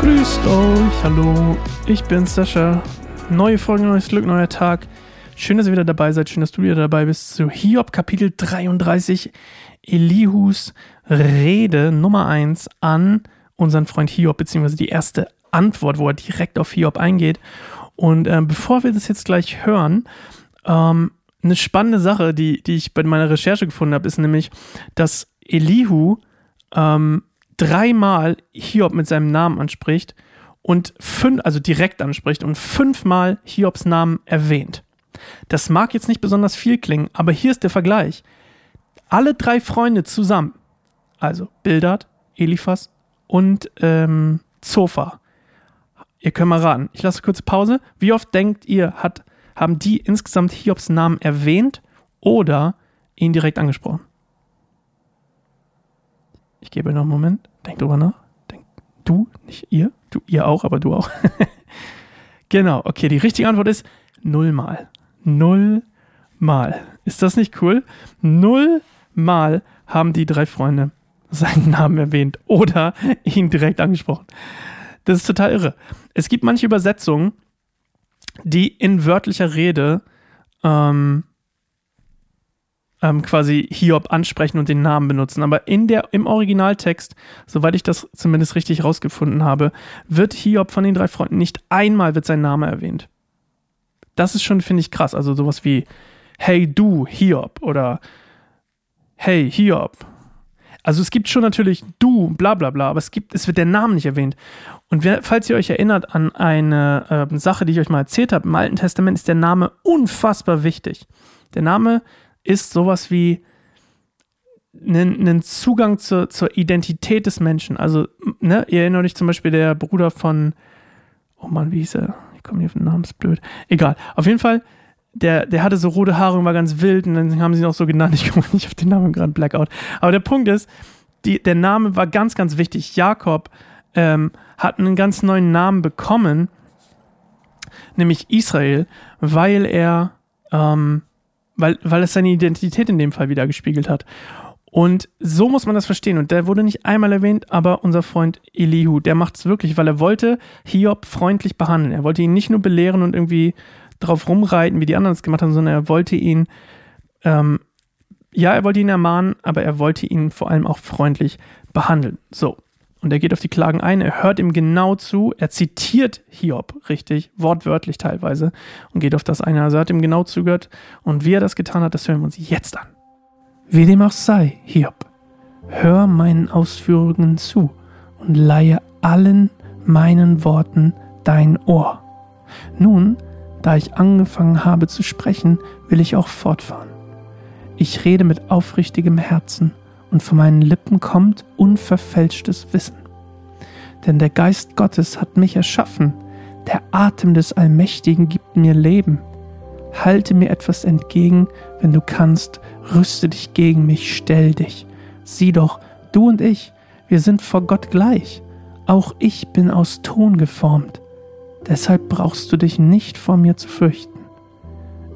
Grüßt euch, hallo, ich bin Sascha. Neue Folge, neues Glück, neuer Tag. Schön, dass ihr wieder dabei seid, schön, dass du wieder dabei bist zu Hiob Kapitel 33, Elihus Rede Nummer 1 an unseren Freund Hiob, beziehungsweise die erste Antwort, wo er direkt auf Hiob eingeht. Und äh, bevor wir das jetzt gleich hören, ähm, eine spannende Sache, die, die ich bei meiner Recherche gefunden habe, ist nämlich, dass Elihu ähm, dreimal Hiob mit seinem Namen anspricht und fünf, also direkt anspricht und fünfmal Hiobs Namen erwähnt. Das mag jetzt nicht besonders viel klingen, aber hier ist der Vergleich. Alle drei Freunde zusammen, also Bildad, Eliphas und ähm, Zophar. Ihr könnt mal raten. Ich lasse kurz Pause. Wie oft denkt ihr, hat, haben die insgesamt Hiobs Namen erwähnt oder ihn direkt angesprochen? Ich gebe noch einen Moment. Denk drüber nach. Denk, du, nicht ihr. Du, ihr auch, aber du auch. genau, okay. Die richtige Antwort ist nullmal. Nullmal. Ist das nicht cool? Nullmal haben die drei Freunde seinen Namen erwähnt oder ihn direkt angesprochen. Das ist total irre. Es gibt manche Übersetzungen, die in wörtlicher Rede ähm, ähm, quasi Hiob ansprechen und den Namen benutzen. Aber in der, im Originaltext, soweit ich das zumindest richtig rausgefunden habe, wird Hiob von den drei Freunden nicht einmal wird sein Name erwähnt. Das ist schon, finde ich, krass. Also sowas wie Hey du, Hiob oder Hey Hiob. Also es gibt schon natürlich du, bla bla bla, aber es gibt, es wird der Name nicht erwähnt. Und wer, falls ihr euch erinnert an eine äh, Sache, die ich euch mal erzählt habe, im Alten Testament ist der Name unfassbar wichtig. Der Name ist sowas wie einen Zugang zur, zur Identität des Menschen. Also, ne, ihr erinnert euch zum Beispiel der Bruder von, oh Mann, wie hieß er? Ich komme hier auf den Namen, ist blöd. Egal. Auf jeden Fall, der, der hatte so rote Haare und war ganz wild und dann haben sie ihn auch so genannt. Ich komme nicht auf den Namen gerade Blackout. Aber der Punkt ist, die, der Name war ganz, ganz wichtig. Jakob ähm, hat einen ganz neuen Namen bekommen, nämlich Israel, weil er ähm, weil, weil es seine Identität in dem Fall wieder gespiegelt hat. Und so muss man das verstehen. Und der wurde nicht einmal erwähnt, aber unser Freund Elihu, der macht es wirklich, weil er wollte Hiob freundlich behandeln. Er wollte ihn nicht nur belehren und irgendwie drauf rumreiten, wie die anderen es gemacht haben, sondern er wollte ihn, ähm, ja, er wollte ihn ermahnen, aber er wollte ihn vor allem auch freundlich behandeln. So, und er geht auf die Klagen ein, er hört ihm genau zu, er zitiert Hiob richtig, wortwörtlich teilweise, und geht auf das eine. Also er hat ihm genau zugehört. Und wie er das getan hat, das hören wir uns jetzt an. Wie dem auch sei, Hiob, hör meinen Ausführungen zu und leihe allen meinen Worten dein Ohr. Nun, da ich angefangen habe zu sprechen, will ich auch fortfahren. Ich rede mit aufrichtigem Herzen und von meinen Lippen kommt unverfälschtes Wissen. Denn der Geist Gottes hat mich erschaffen, der Atem des Allmächtigen gibt mir Leben. Halte mir etwas entgegen, wenn du kannst, rüste dich gegen mich, stell dich. Sieh doch, du und ich, wir sind vor Gott gleich. Auch ich bin aus Ton geformt. Deshalb brauchst du dich nicht vor mir zu fürchten.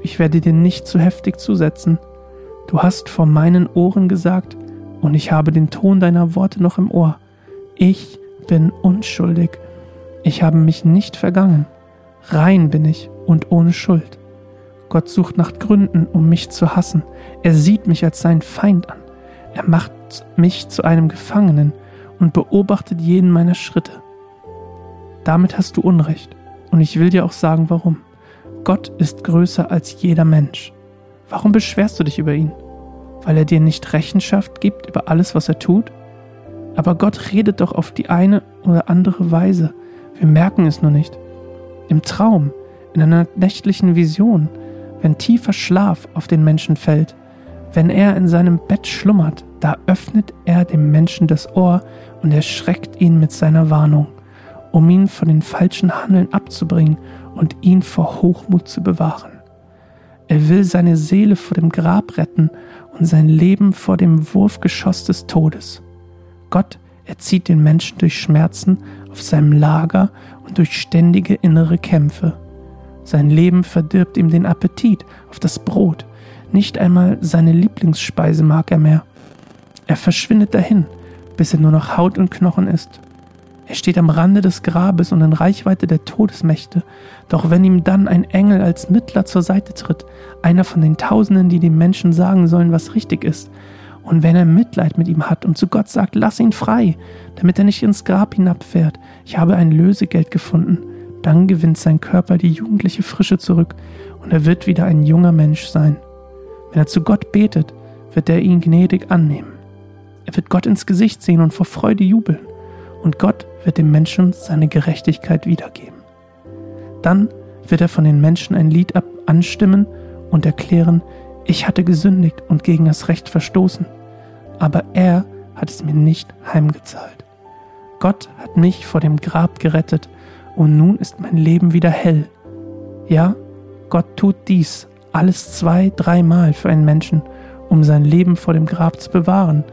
Ich werde dir nicht zu heftig zusetzen. Du hast vor meinen Ohren gesagt, und ich habe den Ton deiner Worte noch im Ohr. Ich bin unschuldig. Ich habe mich nicht vergangen. Rein bin ich und ohne Schuld. Gott sucht nach Gründen, um mich zu hassen. Er sieht mich als seinen Feind an. Er macht mich zu einem Gefangenen und beobachtet jeden meiner Schritte. Damit hast du Unrecht. Und ich will dir auch sagen, warum. Gott ist größer als jeder Mensch. Warum beschwerst du dich über ihn? weil er dir nicht Rechenschaft gibt über alles, was er tut? Aber Gott redet doch auf die eine oder andere Weise. Wir merken es nur nicht. Im Traum, in einer nächtlichen Vision, wenn tiefer Schlaf auf den Menschen fällt, wenn er in seinem Bett schlummert, da öffnet er dem Menschen das Ohr und erschreckt ihn mit seiner Warnung, um ihn von den falschen Handeln abzubringen und ihn vor Hochmut zu bewahren. Er will seine Seele vor dem Grab retten und sein Leben vor dem Wurfgeschoss des Todes. Gott erzieht den Menschen durch Schmerzen auf seinem Lager und durch ständige innere Kämpfe. Sein Leben verdirbt ihm den Appetit auf das Brot, Nicht einmal seine Lieblingsspeise mag er mehr. Er verschwindet dahin, bis er nur noch Haut und Knochen ist. Er steht am Rande des Grabes und in Reichweite der Todesmächte, doch wenn ihm dann ein Engel als Mittler zur Seite tritt, einer von den Tausenden, die dem Menschen sagen sollen, was richtig ist, und wenn er Mitleid mit ihm hat und zu Gott sagt, lass ihn frei, damit er nicht ins Grab hinabfährt, ich habe ein Lösegeld gefunden, dann gewinnt sein Körper die jugendliche Frische zurück und er wird wieder ein junger Mensch sein. Wenn er zu Gott betet, wird er ihn gnädig annehmen. Er wird Gott ins Gesicht sehen und vor Freude jubeln und Gott wird dem Menschen seine Gerechtigkeit wiedergeben. Dann wird er von den Menschen ein Lied ab anstimmen und erklären, ich hatte gesündigt und gegen das Recht verstoßen, aber er hat es mir nicht heimgezahlt. Gott hat mich vor dem Grab gerettet und nun ist mein Leben wieder hell. Ja, Gott tut dies alles zwei, dreimal für einen Menschen, um sein Leben vor dem Grab zu bewahren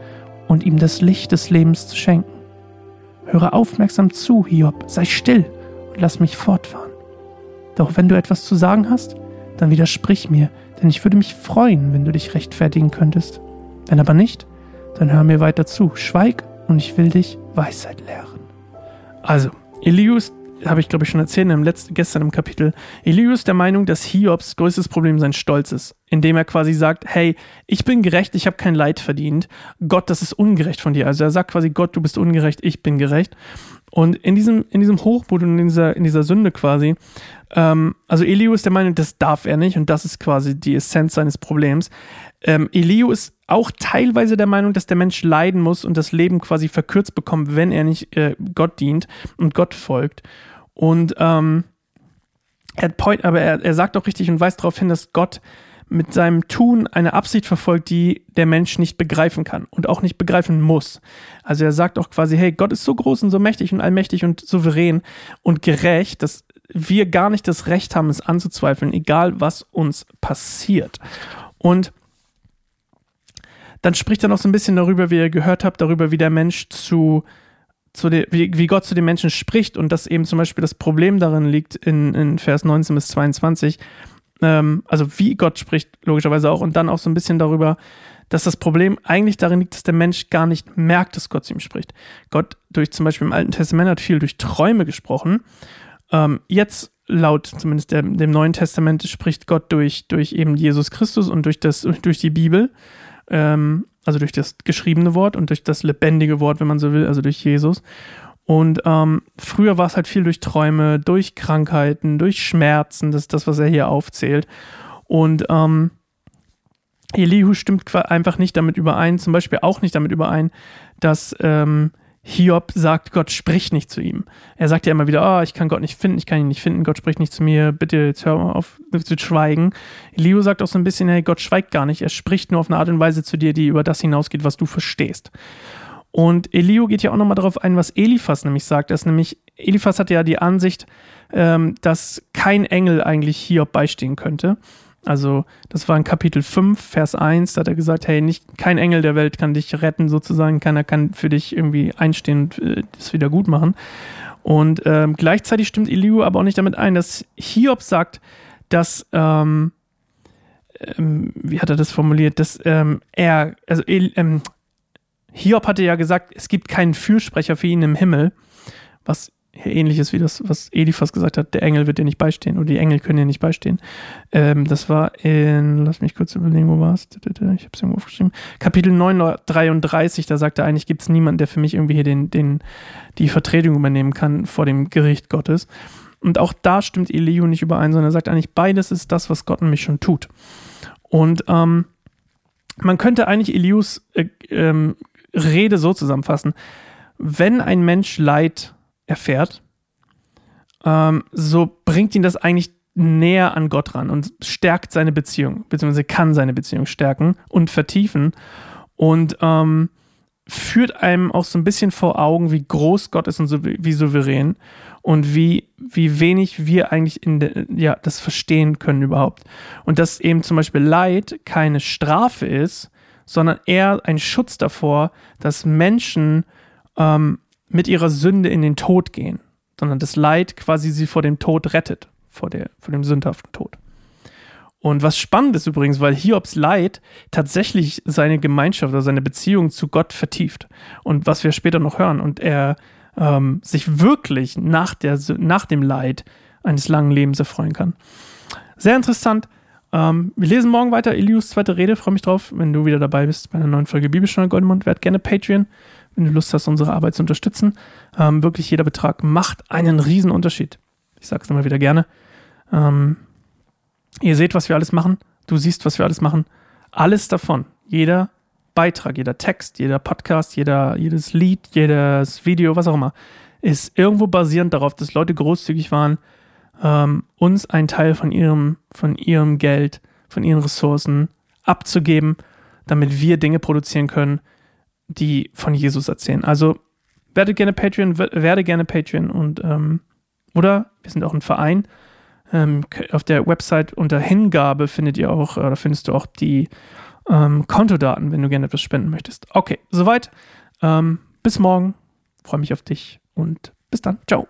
und ihm das Licht des Lebens zu schenken. Höre aufmerksam zu, Hiob, sei still und lass mich fortfahren. Doch wenn du etwas zu sagen hast, dann widersprich mir, denn ich würde mich freuen, wenn du dich rechtfertigen könntest. Wenn aber nicht, dann hör mir weiter zu, schweig und ich will dich Weisheit lehren. Also, Elius habe ich glaube ich schon erzählt im letzten, gestern im Kapitel. Elihu ist der Meinung, dass Hiobs größtes Problem sein Stolz ist, indem er quasi sagt, hey, ich bin gerecht, ich habe kein Leid verdient. Gott, das ist ungerecht von dir. Also er sagt quasi, Gott, du bist ungerecht, ich bin gerecht. Und in diesem, in diesem Hochmut und in dieser, in dieser Sünde quasi, ähm, also Elihu ist der Meinung, das darf er nicht und das ist quasi die Essenz seines Problems. Ähm, Elihu ist auch teilweise der Meinung, dass der Mensch leiden muss und das Leben quasi verkürzt bekommt, wenn er nicht äh, Gott dient und Gott folgt. Und ähm, er point, aber er, er sagt auch richtig und weist darauf hin, dass Gott mit seinem Tun eine Absicht verfolgt, die der Mensch nicht begreifen kann und auch nicht begreifen muss. Also er sagt auch quasi, hey, Gott ist so groß und so mächtig und allmächtig und souverän und gerecht, dass wir gar nicht das Recht haben, es anzuzweifeln, egal was uns passiert. Und dann spricht er noch so ein bisschen darüber, wie ihr gehört habt, darüber, wie der Mensch zu, zu der, wie, wie Gott zu den Menschen spricht und dass eben zum Beispiel das Problem darin liegt in, in Vers 19 bis 22, ähm, also wie Gott spricht, logischerweise auch, und dann auch so ein bisschen darüber, dass das Problem eigentlich darin liegt, dass der Mensch gar nicht merkt, dass Gott zu ihm spricht. Gott durch zum Beispiel im Alten Testament hat viel durch Träume gesprochen. Ähm, jetzt laut zumindest der, dem Neuen Testament spricht Gott durch, durch eben Jesus Christus und durch, das, durch die Bibel ähm, also durch das geschriebene Wort und durch das lebendige Wort, wenn man so will, also durch Jesus. Und ähm, früher war es halt viel durch Träume, durch Krankheiten, durch Schmerzen, das ist das, was er hier aufzählt. Und ähm, Elihu stimmt einfach nicht damit überein, zum Beispiel auch nicht damit überein, dass ähm, Hiob sagt, Gott spricht nicht zu ihm. Er sagt ja immer wieder, oh, ich kann Gott nicht finden, ich kann ihn nicht finden, Gott spricht nicht zu mir, bitte jetzt hör mal auf zu schweigen. Elio sagt auch so ein bisschen, hey, Gott schweigt gar nicht, er spricht nur auf eine Art und Weise zu dir, die über das hinausgeht, was du verstehst. Und Elio geht ja auch nochmal darauf ein, was Eliphas nämlich sagt. Das nämlich, Eliphas hat ja die Ansicht, ähm, dass kein Engel eigentlich Hiob beistehen könnte. Also, das war in Kapitel 5, Vers 1, da hat er gesagt, hey, nicht, kein Engel der Welt kann dich retten, sozusagen, keiner kann für dich irgendwie einstehen und äh, das wieder gut machen. Und ähm, gleichzeitig stimmt Elihu aber auch nicht damit ein, dass Hiob sagt, dass, ähm, ähm, wie hat er das formuliert, dass ähm, er, also ähm, Hiob hatte ja gesagt, es gibt keinen Fürsprecher für ihn im Himmel, was ähnliches wie das, was Eliphas gesagt hat, der Engel wird dir nicht beistehen oder die Engel können dir nicht beistehen. Ähm, das war in, lass mich kurz überlegen, wo war es? Ich habe es irgendwo aufgeschrieben. Kapitel 933, da sagt er eigentlich, gibt es niemanden, der für mich irgendwie hier den, den, die Vertretung übernehmen kann vor dem Gericht Gottes. Und auch da stimmt Elihu nicht überein, sondern er sagt eigentlich, beides ist das, was Gott nämlich schon tut. Und ähm, man könnte eigentlich Elius äh, ähm, Rede so zusammenfassen, wenn ein Mensch Leid erfährt, ähm, so bringt ihn das eigentlich näher an Gott ran und stärkt seine Beziehung, beziehungsweise kann seine Beziehung stärken und vertiefen und ähm, führt einem auch so ein bisschen vor Augen, wie groß Gott ist und so, wie souverän und wie, wie wenig wir eigentlich in de, ja, das verstehen können überhaupt. Und dass eben zum Beispiel Leid keine Strafe ist, sondern eher ein Schutz davor, dass Menschen ähm, mit ihrer Sünde in den Tod gehen, sondern das Leid quasi sie vor dem Tod rettet, vor, der, vor dem sündhaften Tod. Und was spannend ist übrigens, weil Hiobs Leid tatsächlich seine Gemeinschaft oder seine Beziehung zu Gott vertieft. Und was wir später noch hören. Und er ähm, sich wirklich nach, der, nach dem Leid eines langen Lebens erfreuen kann. Sehr interessant. Ähm, wir lesen morgen weiter Elius zweite Rede. Freue mich drauf, wenn du wieder dabei bist bei einer neuen Folge Bibelstunde Goldmund. Werd gerne Patreon, wenn du Lust hast, unsere Arbeit zu unterstützen. Ähm, wirklich jeder Betrag macht einen riesen Unterschied. Ich es immer wieder gerne. Ähm, Ihr seht, was wir alles machen. Du siehst, was wir alles machen. Alles davon, jeder Beitrag, jeder Text, jeder Podcast, jeder, jedes Lied, jedes Video, was auch immer, ist irgendwo basierend darauf, dass Leute großzügig waren, ähm, uns einen Teil von ihrem, von ihrem Geld, von ihren Ressourcen abzugeben, damit wir Dinge produzieren können, die von Jesus erzählen. Also werde gerne Patreon, werde gerne Patreon und ähm, oder wir sind auch ein Verein, ähm, auf der Website unter Hingabe findet ihr auch, oder findest du auch die ähm, Kontodaten, wenn du gerne etwas spenden möchtest. Okay, soweit. Ähm, bis morgen. Freue mich auf dich und bis dann. Ciao.